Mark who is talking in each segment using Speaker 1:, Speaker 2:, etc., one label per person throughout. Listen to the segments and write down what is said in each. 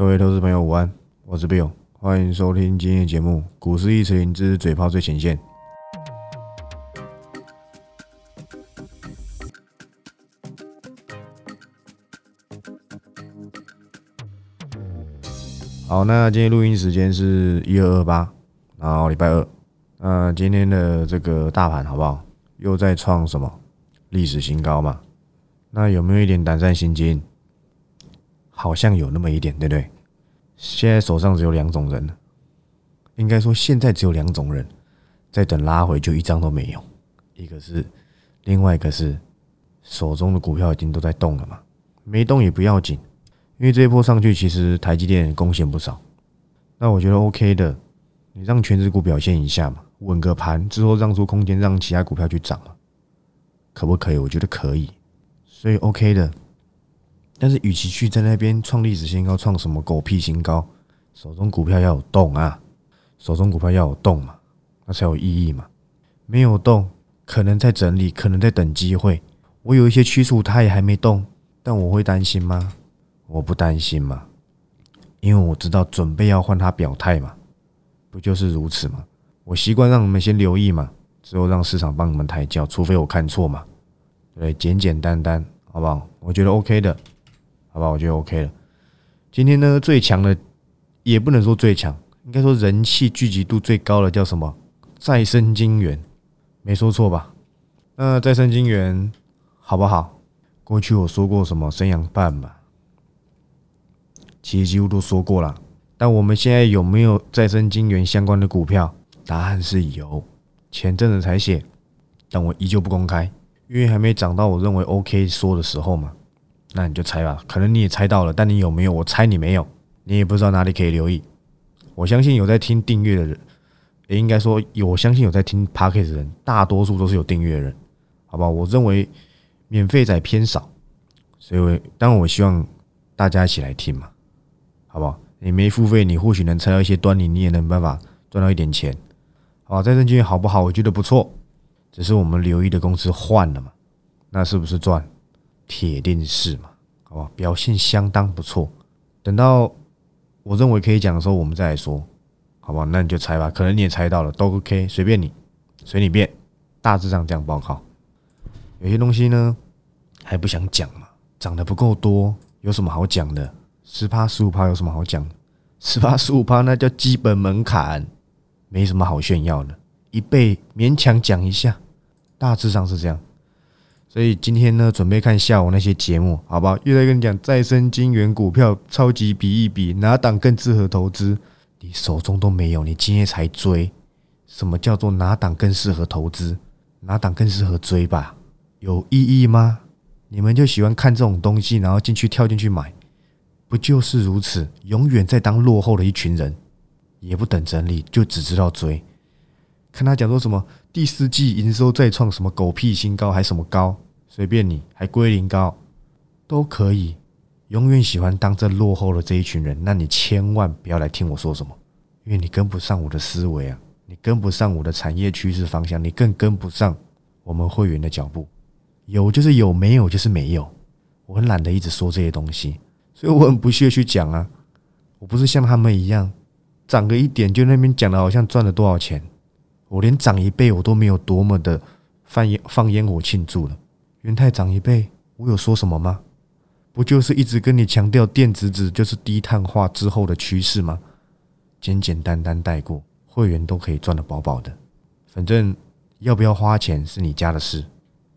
Speaker 1: 各位投资朋友午安，我是 Bill，欢迎收听今天的节目《股市一词灵之嘴炮最前线》。好，那今天录音时间是一二二八，然后礼拜二。那今天的这个大盘好不好？又在创什么历史新高嘛？那有没有一点胆战心惊？好像有那么一点，对不对？现在手上只有两种人，应该说现在只有两种人在等拉回，就一张都没有。一个是，另外一个是手中的股票已经都在动了嘛，没动也不要紧，因为这一波上去其实台积电贡献不少。那我觉得 OK 的，你让全职股表现一下嘛，稳个盘之后让出空间，让其他股票去涨嘛，可不可以？我觉得可以，所以 OK 的。但是，与其去在那边创历史新高，创什么狗屁新高，手中股票要有动啊，手中股票要有动嘛，那才有意义嘛。没有动，可能在整理，可能在等机会。我有一些趋势，它也还没动，但我会担心吗？我不担心嘛，因为我知道准备要换它表态嘛，不就是如此吗？我习惯让你们先留意嘛，之后让市场帮你们抬轿，除非我看错嘛。对，简简单单，好不好？我觉得 OK 的。好吧，我觉得 OK 了。今天呢，最强的也不能说最强，应该说人气聚集度最高的叫什么？再生金源，没说错吧？那再生金源好不好？过去我说过什么生养办吧，其实几乎都说过了。但我们现在有没有再生金源相关的股票？答案是有，前阵子才写，但我依旧不公开，因为还没涨到我认为 OK 说的时候嘛。那你就猜吧，可能你也猜到了，但你有没有？我猜你没有，你也不知道哪里可以留意。我相信有在听订阅的人，也应该说有，我相信有在听 p a c k e t 的人，大多数都是有订阅的人，好吧？我认为免费仔偏少，所以当然我希望大家一起来听嘛，好不好？你没付费，你或许能猜到一些端倪，你也能办法赚到一点钱，好，在证券好不好？我觉得不错，只是我们留意的公司换了嘛，那是不是赚？铁定是嘛，好吧，表现相当不错。等到我认为可以讲的时候，我们再来说，好吧？那你就猜吧，可能你也猜到了，都 OK，随便你，随你便。大致上这样报告。有些东西呢还不想讲嘛，涨得不够多，有什么好讲的？十趴十五趴有什么好讲？十趴十五趴那叫基本门槛，没什么好炫耀的。一倍勉强讲一下，大致上是这样。所以今天呢，准备看下午那些节目，好不好？又在跟你讲再生金源股票超级比一比，哪档更适合投资？你手中都没有，你今天才追，什么叫做哪档更适合投资？哪档更适合追吧？有意义吗？你们就喜欢看这种东西，然后进去跳进去买，不就是如此？永远在当落后的一群人，也不等整理，就只知道追。看他讲说什么第四季营收再创什么狗屁新高，还什么高，随便你，还归零高，都可以。永远喜欢当这落后的这一群人，那你千万不要来听我说什么，因为你跟不上我的思维啊，你跟不上我的产业趋势方向，你更跟不上我们会员的脚步。有就是有，没有就是没有。我很懒得一直说这些东西，所以我很不屑去讲啊。我不是像他们一样，涨个一点就那边讲的好像赚了多少钱。我连涨一倍我都没有多么的放烟放烟火庆祝了。元泰涨一倍，我有说什么吗？不就是一直跟你强调电子纸就是低碳化之后的趋势吗？简简单单带过，会员都可以赚得饱饱的。反正要不要花钱是你家的事，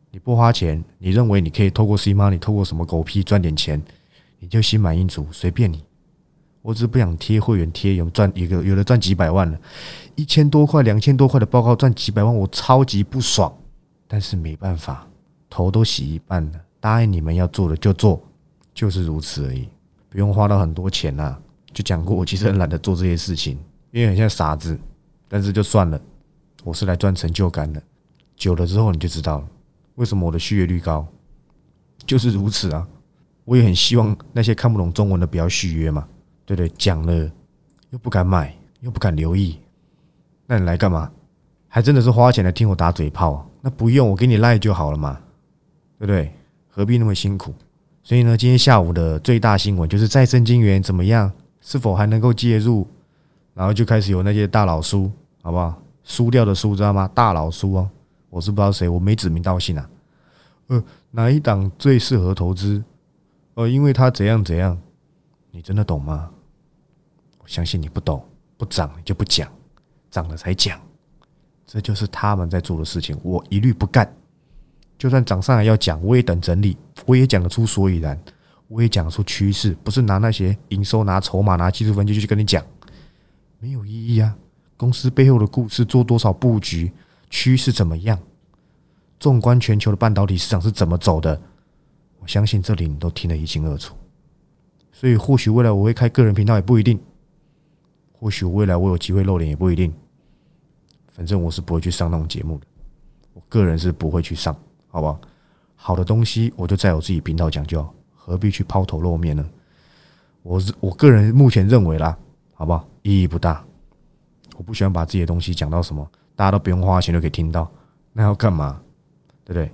Speaker 1: 你不花钱，你认为你可以透过 C Money 透过什么狗屁赚点钱，你就心满意足，随便你。我只是不想贴会员贴，有赚一个，有的赚几百万了，一千多块、两千多块的报告赚几百万，我超级不爽。但是没办法，头都洗一半了，答应你们要做的就做，就是如此而已，不用花到很多钱呐。就讲过，我其实很懒得做这些事情，因为很像傻子。但是就算了，我是来赚成就感的。久了之后你就知道了，为什么我的续约率高，就是如此啊。我也很希望那些看不懂中文的不要续约嘛。对对，讲了又不敢买，又不敢留意，那你来干嘛？还真的是花钱来听我打嘴炮？那不用，我给你赖就好了嘛，对不对？何必那么辛苦？所以呢，今天下午的最大新闻就是再生金源怎么样？是否还能够介入？然后就开始有那些大佬输，好不好？输掉的输，知道吗？大佬输哦，我是不知道谁，我没指名道姓啊。呃，哪一档最适合投资？呃，因为他怎样怎样，你真的懂吗？我相信你不懂，不涨你就不讲，涨了才讲，这就是他们在做的事情，我一律不干。就算涨上来要讲，我也等整理，我也讲得出所以然，我也讲得出趋势，不是拿那些营收、拿筹码、拿技术分析去跟你讲。没有意义啊！公司背后的故事，做多少布局，趋势怎么样？纵观全球的半导体市场是怎么走的？我相信这里你都听得一清二楚。所以，或许未来我会开个人频道也不一定，或许未来我有机会露脸也不一定。反正我是不会去上那种节目的，我个人是不会去上，好不好？好的东西我就在我自己频道讲就好，何必去抛头露面呢？我是我个人目前认为啦，好不好？意义不大，我不喜欢把自己的东西讲到什么，大家都不用花钱就可以听到，那要干嘛？对不对？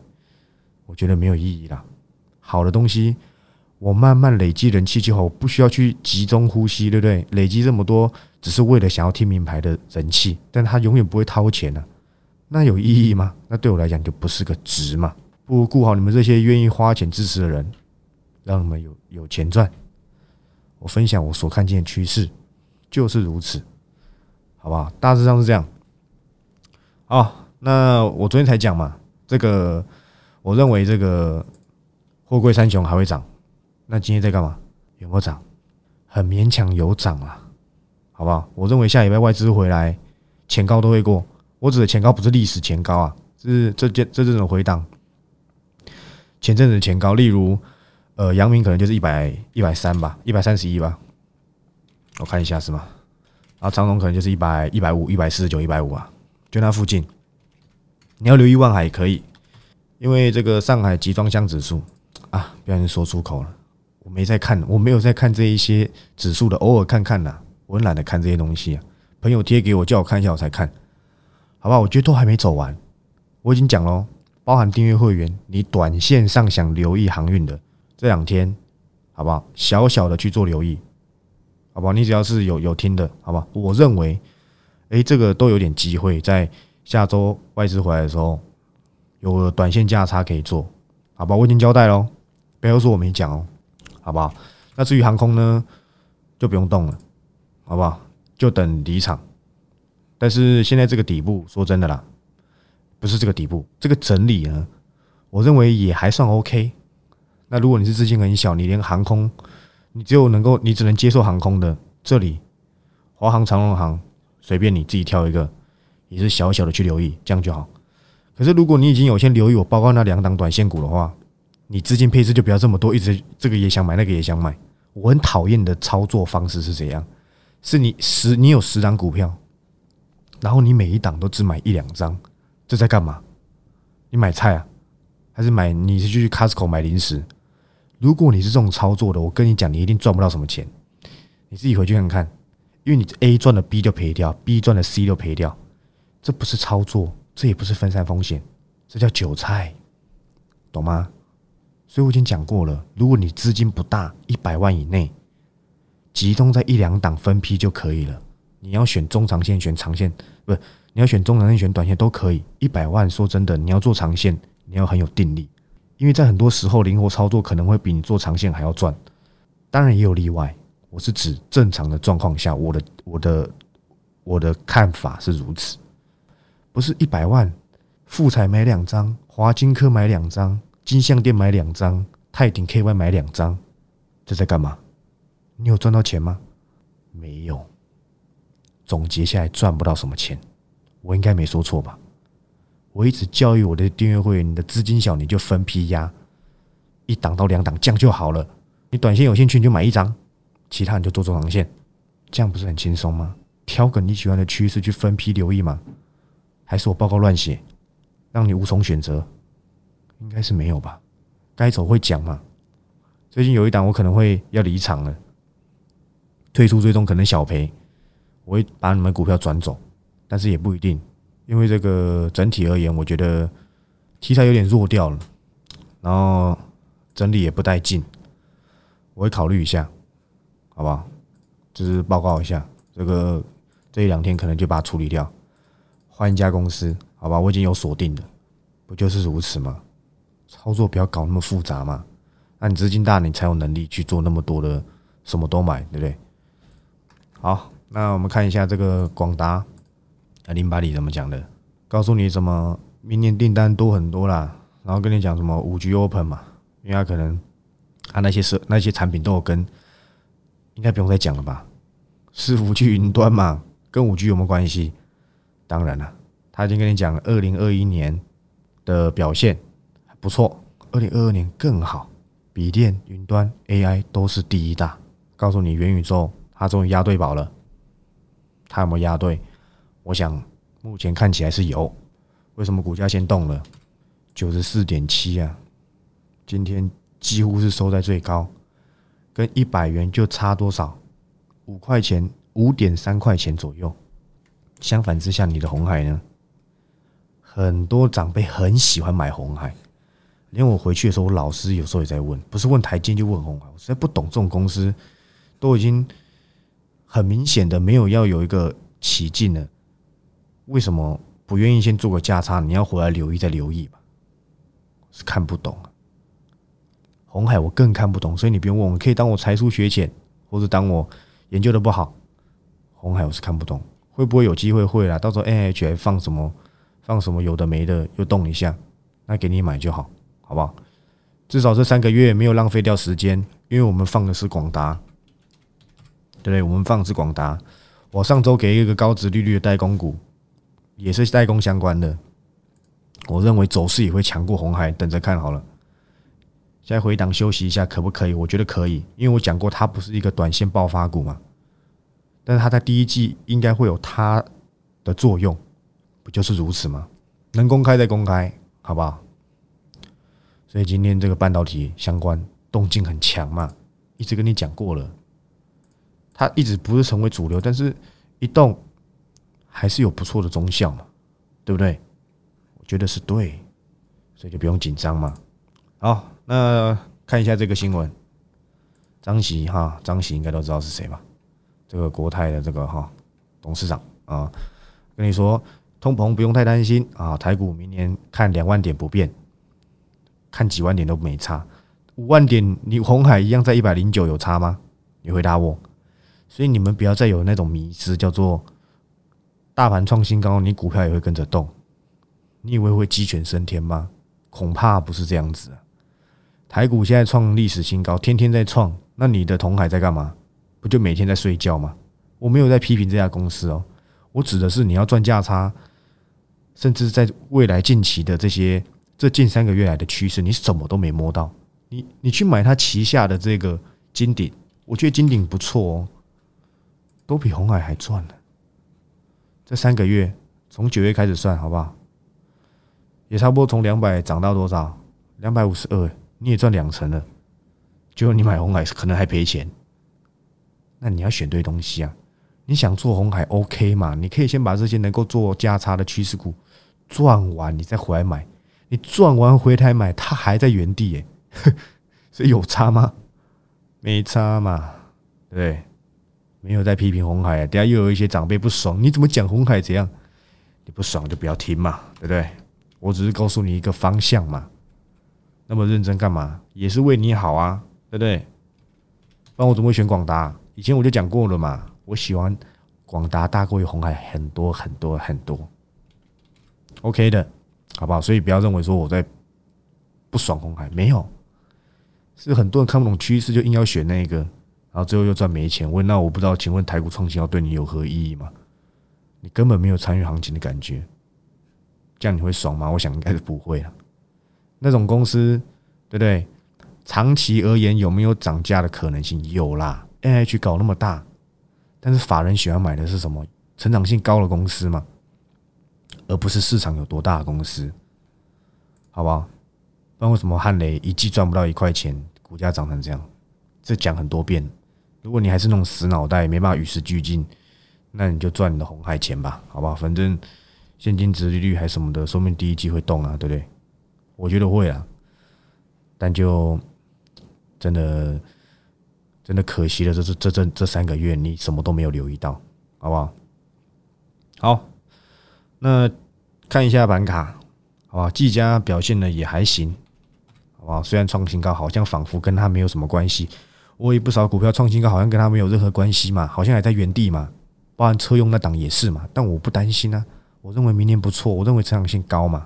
Speaker 1: 我觉得没有意义啦。好的东西，我慢慢累积人气就好，我不需要去集中呼吸，对不对？累积这么多，只是为了想要听名牌的人气，但他永远不会掏钱呢，那有意义吗？那对我来讲就不是个值嘛。不如顾好你们这些愿意花钱支持的人，让你们有有钱赚。我分享我所看见的趋势。就是如此，好不好？大致上是这样。哦，那我昨天才讲嘛，这个我认为这个货柜三雄还会涨。那今天在干嘛？有没有涨？很勉强有涨啊，好不好？我认为下礼拜外资回来，前高都会过。我指的前高不是历史前高啊，是这件这这种回档。前阵子前高，例如呃，阳明可能就是一百一百三吧，一百三十一吧。我看一下是吗？然后长龙可能就是一百一百五、一百四十九、一百五啊，就那附近。你要留意万海也可以，因为这个上海集装箱指数啊，不小心说出口了。我没在看，我没有在看这一些指数的，偶尔看看呐。我懒得看这些东西啊，朋友贴给我叫我看一下我才看，好吧？我觉得都还没走完，我已经讲喽，包含订阅会员，你短线上想留意航运的这两天，好不好？小小的去做留意。好吧，你只要是有有听的，好吧？我认为，哎，这个都有点机会，在下周外资回来的时候，有短线价差可以做，好吧？我已经交代喽，不要说我没讲哦，好不好？那至于航空呢，就不用动了，好不好？就等离场。但是现在这个底部，说真的啦，不是这个底部，这个整理呢，我认为也还算 OK。那如果你是资金很小，你连航空。你只有能够，你只能接受航空的这里，华航、长荣航，随便你自己挑一个，也是小小的去留意，这样就好。可是如果你已经有先留意我报告那两档短线股的话，你资金配置就不要这么多，一直这个也想买，那个也想买。我很讨厌的操作方式是怎样？是你十你有十档股票，然后你每一档都只买一两张，这在干嘛？你买菜啊？还是买？你是去 Costco 买零食？如果你是这种操作的，我跟你讲，你一定赚不到什么钱。你自己回去看看，因为你 A 赚了 B 就赔掉，B 赚了 C 就赔掉，这不是操作，这也不是分散风险，这叫韭菜，懂吗？所以我已经讲过了，如果你资金不大，一百万以内，集中在一两档分批就可以了。你要选中长线，选长线，不你要选中长线，选短线都可以。一百万，说真的，你要做长线，你要很有定力。因为在很多时候，灵活操作可能会比你做长线还要赚，当然也有例外。我是指正常的状况下，我的我的我的看法是如此，不是一百万，富彩买两张，华金科买两张，金项店买两张，泰鼎 KY 买两张，这在干嘛？你有赚到钱吗？没有。总结下来赚不到什么钱，我应该没说错吧？我一直教育我的订阅会员：你的资金小，你就分批压，一档到两档降就好了。你短线有兴趣，你就买一张，其他你就做中长线，这样不是很轻松吗？挑个你喜欢的趋势去分批留意吗？还是我报告乱写，让你无从选择？应该是没有吧？该走会讲嘛。最近有一档我可能会要离场了，退出追踪可能小赔，我会把你们股票转走，但是也不一定。因为这个整体而言，我觉得题材有点弱掉了，然后整理也不带劲，我会考虑一下，好不好？就是报告一下，这个这一两天可能就把它处理掉，换一家公司，好吧？我已经有锁定的，不就是如此吗？操作不要搞那么复杂嘛。那你资金大，你才有能力去做那么多的什么都买，对不对？好，那我们看一下这个广达，啊，零八里怎么讲的？告诉你什么明年订单多很多啦，然后跟你讲什么五 G Open 嘛，因为他可能他那些设那些产品都有跟，应该不用再讲了吧？是五 G 云端嘛，跟五 G 有没有关系？当然了，他已经跟你讲了，二零二一年的表现不错，二零二二年更好。笔电、云端、AI 都是第一大。告诉你，元宇宙他终于押对宝了。他有没有押对？我想目前看起来是有。为什么股价先动了？九十四点七啊，今天几乎是收在最高，跟一百元就差多少？五块钱，五点三块钱左右。相反之下，你的红海呢？很多长辈很喜欢买红海。连我回去的时候，我老师有时候也在问，不是问台积就问红海，我实在不懂这种公司，都已经很明显的没有要有一个起劲了，为什么不愿意先做个价差？你要回来留意再留意吧，是看不懂啊。红海我更看不懂，所以你不用问，我可以当我才疏学浅，或者当我研究的不好。红海我是看不懂，会不会有机会会啦？到时候 N H 还放什么放什么有的没的又动一下，那给你买就好。好不好？至少这三个月没有浪费掉时间，因为我们放的是广达，对不对？我们放的是广达。我上周给一个高值利率的代工股，也是代工相关的。我认为走势也会强过红海，等着看好了。现在回档休息一下，可不可以？我觉得可以，因为我讲过它不是一个短线爆发股嘛。但是它在第一季应该会有它的作用，不就是如此吗？能公开再公开，好不好？所以今天这个半导体相关动静很强嘛，一直跟你讲过了，它一直不是成为主流，但是一动还是有不错的中效嘛，对不对？我觉得是对，所以就不用紧张嘛。好，那看一下这个新闻，张喜哈，张喜应该都知道是谁吧？这个国泰的这个哈董事长啊，跟你说通膨不用太担心啊，台股明年看两万点不变。看几万点都没差，五万点你红海一样在一百零九有差吗？你回答我。所以你们不要再有那种迷失，叫做大盘创新高，你股票也会跟着动。你以为会鸡犬升天吗？恐怕不是这样子。台股现在创历史新高，天天在创，那你的同海在干嘛？不就每天在睡觉吗？我没有在批评这家公司哦，我指的是你要赚价差，甚至在未来近期的这些。这近三个月来的趋势，你什么都没摸到。你你去买它旗下的这个金鼎，我觉得金鼎不错哦，都比红海还赚呢。这三个月从九月开始算，好不好？也差不多从两百涨到多少？两百五十二，你也赚两成了。结果你买红海可能还赔钱。那你要选对东西啊！你想做红海 OK 嘛？你可以先把这些能够做价差的趋势股赚完，你再回来买。你赚完回台买，它还在原地耶，所以有差吗？没差嘛，对？没有在批评红海啊，等下又有一些长辈不爽，你怎么讲红海怎样？你不爽就不要听嘛，对不对？我只是告诉你一个方向嘛。那么认真干嘛？也是为你好啊，对不对？不然我怎么会选广达？以前我就讲过了嘛，我喜欢广达大过于红海很多很多很多。OK 的。好不好？所以不要认为说我在不爽红海，没有，是很多人看不懂趋势，就硬要选那个，然后最后又赚没钱。问那我不知道，请问台股创新要对你有何意义吗？你根本没有参与行情的感觉，这样你会爽吗？我想应该是不会了。那种公司，对不对？长期而言有没有涨价的可能性？有啦，N H 搞那么大，但是法人喜欢买的是什么？成长性高的公司嘛。而不是市场有多大的公司，好不好？不然为什么汉雷一季赚不到一块钱，股价涨成这样？这讲很多遍。如果你还是那种死脑袋，没办法与时俱进，那你就赚你的红海钱吧，好不好？反正现金值利率还什么的，说明第一季会动啊，对不对？我觉得会啊，但就真的真的可惜了，这这这这这三个月你什么都没有留意到，好不好？好，那看一下板卡，好吧？技嘉表现的也还行，好吧？虽然创新高，好像仿佛跟它没有什么关系。我也不少股票创新高，好像跟它没有任何关系嘛，好像还在原地嘛。包含车用那档也是嘛，但我不担心啊。我认为明年不错，我认为成长性高嘛，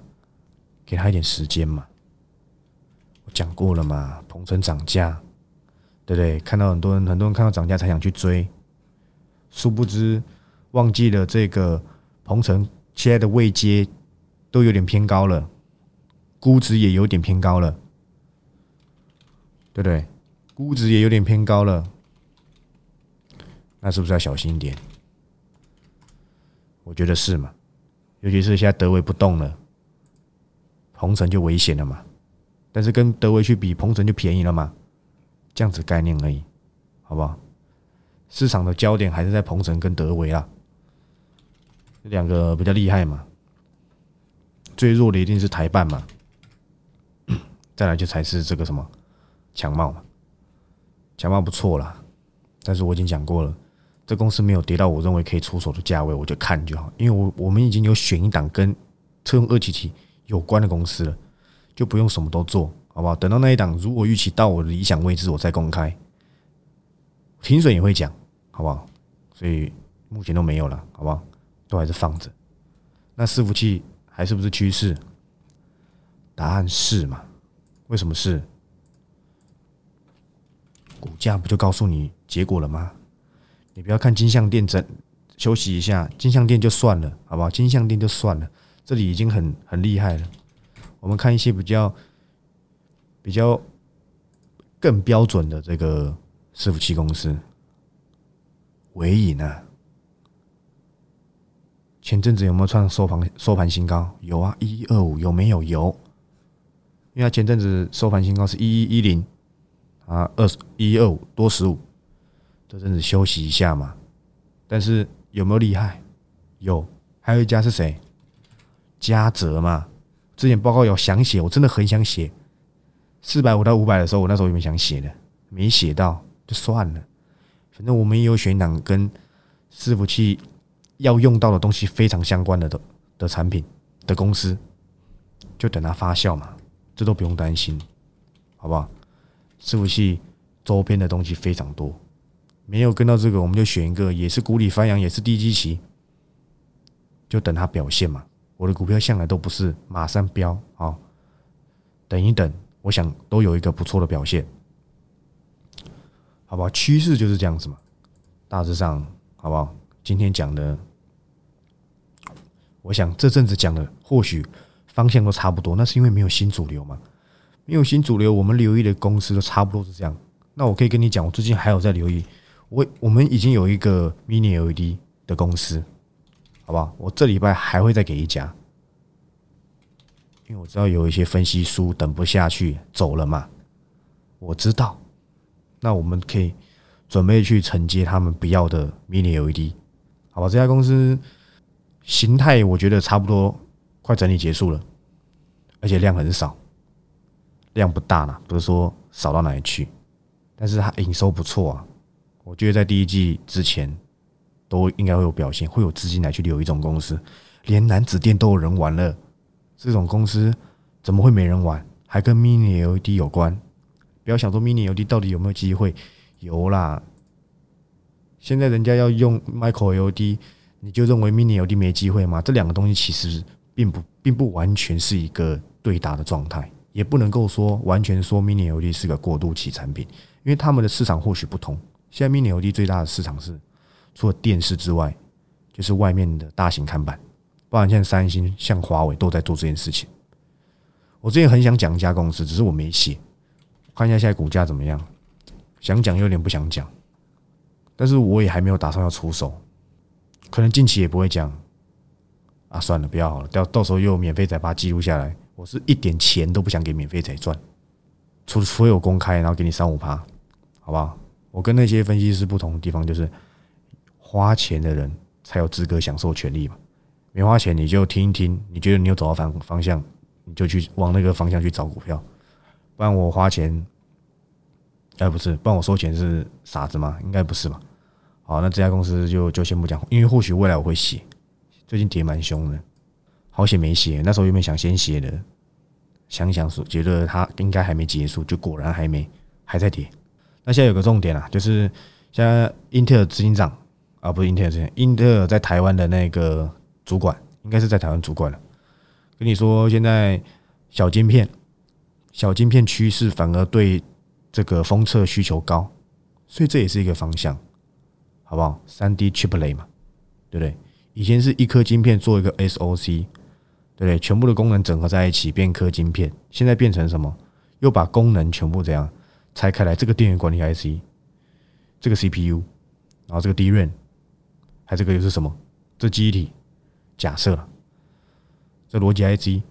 Speaker 1: 给他一点时间嘛。我讲过了嘛，鹏程涨价，对不对？看到很多人，很多人看到涨价才想去追，殊不知。忘记了这个鹏程现在的位阶都有点偏高了，估值也有点偏高了，对不对？估值也有点偏高了，那是不是要小心一点？我觉得是嘛，尤其是现在德维不动了，鹏程就危险了嘛。但是跟德维去比，鹏程就便宜了嘛，这样子概念而已，好不好？市场的焦点还是在鹏程跟德维啊。两个比较厉害嘛，最弱的一定是台办嘛，再来就才是这个什么强茂嘛，强茂不错啦，但是我已经讲过了，这公司没有跌到我认为可以出手的价位，我就看就好，因为我我们已经有选一档跟车用二级体有关的公司了，就不用什么都做，好不好？等到那一档如果预期到我的理想位置，我再公开，停损也会讲，好不好？所以目前都没有了，好不好？都还是放着，那伺服器还是不是趋势？答案是嘛？为什么是？股价不就告诉你结果了吗？你不要看金相店整休息一下，金相店就算了，好不好？金相店就算了，这里已经很很厉害了。我们看一些比较比较更标准的这个伺服器公司，伟影啊。前阵子有没有创收盘收盘新高？有啊，一一二五有没有？有，因为它前阵子收盘新高是一一一零啊，二一一二五多十五，这阵子休息一下嘛。但是有没有厉害？有，还有一家是谁？嘉泽嘛。之前报告有想写，我真的很想写四百五到五百的时候，我那时候有没有想写的？没写到就算了，反正我们也有选档跟伺服器。要用到的东西非常相关的的的产品的公司，就等它发酵嘛，这都不用担心，好不好？伺服器周边的东西非常多，没有跟到这个，我们就选一个，也是股里翻扬，也是低基期，就等它表现嘛。我的股票向来都不是马上飙啊，等一等，我想都有一个不错的表现，好不好？趋势就是这样子嘛，大致上好不好？今天讲的。我想这阵子讲的或许方向都差不多，那是因为没有新主流嘛？没有新主流，我们留意的公司都差不多是这样。那我可以跟你讲，我最近还有在留意，我我们已经有一个 Mini LED 的公司，好不好？我这礼拜还会再给一家，因为我知道有一些分析书等不下去走了嘛，我知道。那我们可以准备去承接他们不要的 Mini LED，好吧？这家公司。形态我觉得差不多，快整理结束了，而且量很少，量不大啦，不是说少到哪里去，但是它营收不错啊，我觉得在第一季之前都应该会有表现，会有资金来去留一种公司，连男子店都有人玩了，这种公司怎么会没人玩？还跟 Mini LED 有关？不要想说 Mini LED 到底有没有机会，有啦，现在人家要用 Micro LED。你就认为 Mini LED 没机会吗？这两个东西其实并不并不完全是一个对打的状态，也不能够说完全说 Mini LED 是个过渡期产品，因为他们的市场或许不同。现在 Mini LED 最大的市场是除了电视之外，就是外面的大型看板，包含像三星、像华为都在做这件事情。我之前很想讲一家公司，只是我没写，看一下现在股价怎么样。想讲又有点不想讲，但是我也还没有打算要出手。可能近期也不会讲啊，算了，不要好了，到到时候又免费仔把它记录下来。我是一点钱都不想给免费仔赚，除除非有公开，然后给你三五趴，好不好？我跟那些分析师不同的地方就是，花钱的人才有资格享受权利嘛。没花钱你就听一听，你觉得你有走到方方向，你就去往那个方向去找股票。不然我花钱哎，不是，帮我收钱是傻子吗？应该不是吧？好，那这家公司就就先不讲，因为或许未来我会写。最近跌蛮凶的，好险没写。那时候原本想先写的，想想说觉得它应该还没结束，就果然还没还在跌。那现在有个重点啊，就是现在英特尔执行长啊，不是英特尔执行，英特尔在台湾的那个主管，应该是在台湾主管了。跟你说，现在小晶片，小晶片趋势反而对这个封测需求高，所以这也是一个方向，好不好？三 D chiplet 嘛，对不对？以前是一颗晶片做一个 SOC，对不对？全部的功能整合在一起变颗晶片，现在变成什么？又把功能全部这样拆开来，这个电源管理 IC，这个 CPU，然后这个 DRAM，还这个又是什么？这记忆体，假设了，这逻辑 IC，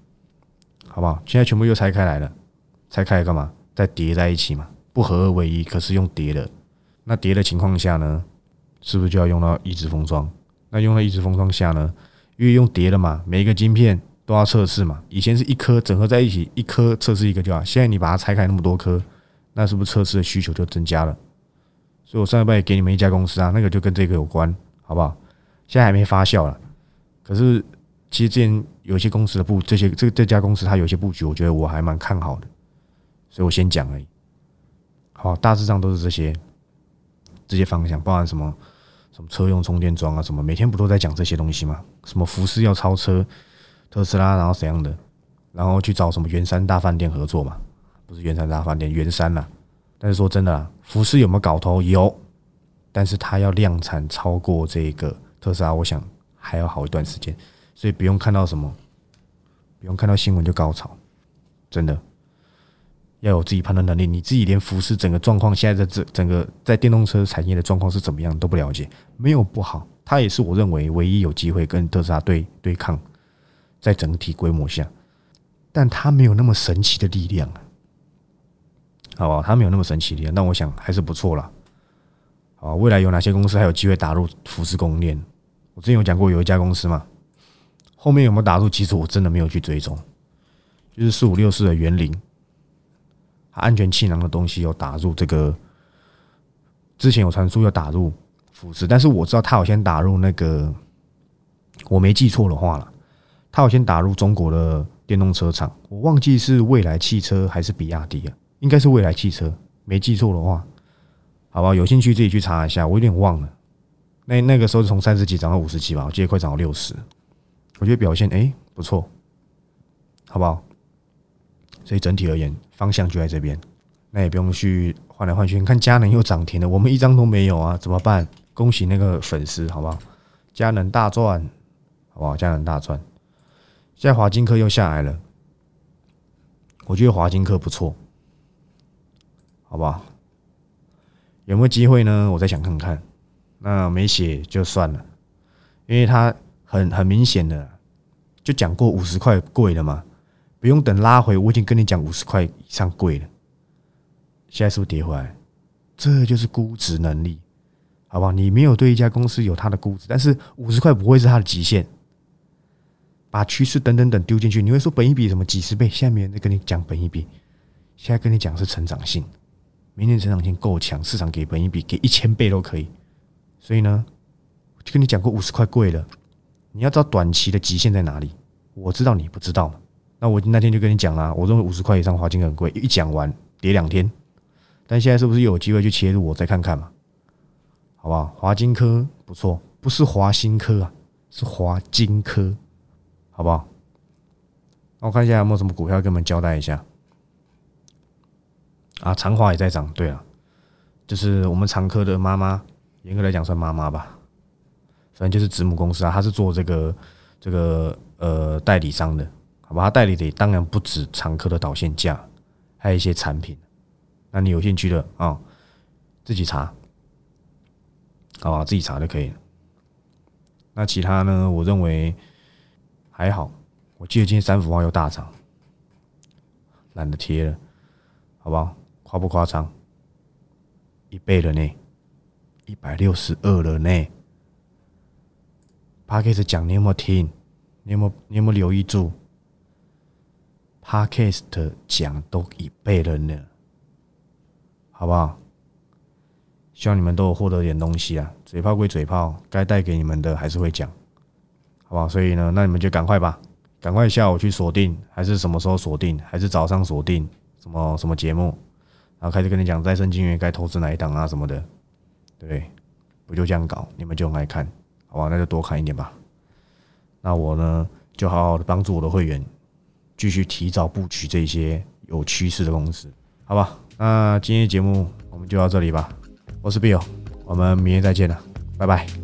Speaker 1: 好不好？现在全部又拆开来了，拆开来干嘛？再叠在一起嘛，不合二为一，可是用叠的。那叠的情况下呢，是不是就要用到一直封装？那用到一直封装下呢？因为用叠的嘛，每一个晶片都要测试嘛。以前是一颗整合在一起，一颗测试一个就好。现在你把它拆开那么多颗，那是不是测试的需求就增加了？所以我上礼拜也给你们一家公司啊，那个就跟这个有关，好不好？现在还没发酵了，可是其实之前有些公司的布，这些这这家公司它有些布局，我觉得我还蛮看好的，所以我先讲而已。好，大致上都是这些这些方向，包含什么？什么车用充电桩啊？什么每天不都在讲这些东西吗？什么服饰要超车特斯拉，然后怎样的？然后去找什么圆山大饭店合作嘛？不是圆山大饭店，圆山啦。但是说真的，福斯有没有搞头？有，但是它要量产超过这个特斯拉，我想还要好一段时间。所以不用看到什么，不用看到新闻就高潮，真的。要有自己判断能力，你自己连福斯整个状况，现在的这整个在电动车产业的状况是怎么样都不了解，没有不好，它也是我认为唯一有机会跟特斯拉对对抗，在整体规模下，但它没有那么神奇的力量啊，好吧，它没有那么神奇力量，但我想还是不错啦。好，未来有哪些公司还有机会打入福斯供应链？我之前有讲过有一家公司嘛，后面有没有打入？其实我真的没有去追踪，就是四五六四的园林。安全气囊的东西有打入这个，之前有传出要打入富士，但是我知道他有先打入那个，我没记错的话了，他有先打入中国的电动车厂，我忘记是未来汽车还是比亚迪啊，应该是未来汽车，没记错的话，好吧，有兴趣自己去查一下，我有点忘了，那那个时候是从三十几涨到五十几吧，我记得快涨到六十，我觉得表现哎不错，好不好？所以整体而言，方向就在这边，那也不用去换来换去。你看佳能又涨停了，我们一张都没有啊，怎么办？恭喜那个粉丝，好不好？佳能大赚，好不好？佳能大赚。现在华金科又下来了，我觉得华金科不错，好不好？有没有机会呢？我再想看看。那没写就算了，因为它很很明显的，就讲过五十块贵了嘛。不用等拉回，我已经跟你讲五十块以上贵了，现在是不是跌回来？这就是估值能力，好不好？你没有对一家公司有它的估值，但是五十块不会是它的极限。把趋势等等等丢进去，你会说本一比什么几十倍？下面在跟你讲本一比，现在跟你讲是成长性，明年成长性够强，市场给本一比给一千倍都可以。所以呢，就跟你讲过五十块贵了，你要知道短期的极限在哪里。我知道你不知道。那我那天就跟你讲了，我认为五十块以上华金很贵，一讲完跌两天，但现在是不是有机会去切入？我再看看嘛，好不好？华金科不错，不是华新科啊，是华金科，好不好？那我看一下有没有什么股票跟我们交代一下。啊，长华也在涨，对了，就是我们长科的妈妈，严格来讲算妈妈吧，反正就是子母公司啊，他是做这个这个呃代理商的。好吧，他代理的当然不止常科的导线架，还有一些产品。那你有兴趣的啊，自己查，好吧，自己查就可以了。那其他呢？我认为还好。我记得今天三幅画又大涨，懒得贴了，好不好？夸不夸张？一倍了呢，一百六十二了呢。p a c k a g e 讲你有没有听？你有没有你有没有留意住？Podcast 讲都一倍了呢，好好不好？希望你们都有获得点东西啊！嘴炮归嘴炮，该带给你们的还是会讲，好不好？所以呢，那你们就赶快吧，赶快下午去锁定，还是什么时候锁定？还是早上锁定？什么什么节目？然后开始跟你讲再生金源该投资哪一档啊什么的，对不？就这样搞？你们就很爱看，好吧？那就多看一点吧。那我呢，就好好的帮助我的会员，继续提早布局这些有趋势的公司，好吧？那今天节目我们就到这里吧。我是 Bill，我们明天再见了，拜拜。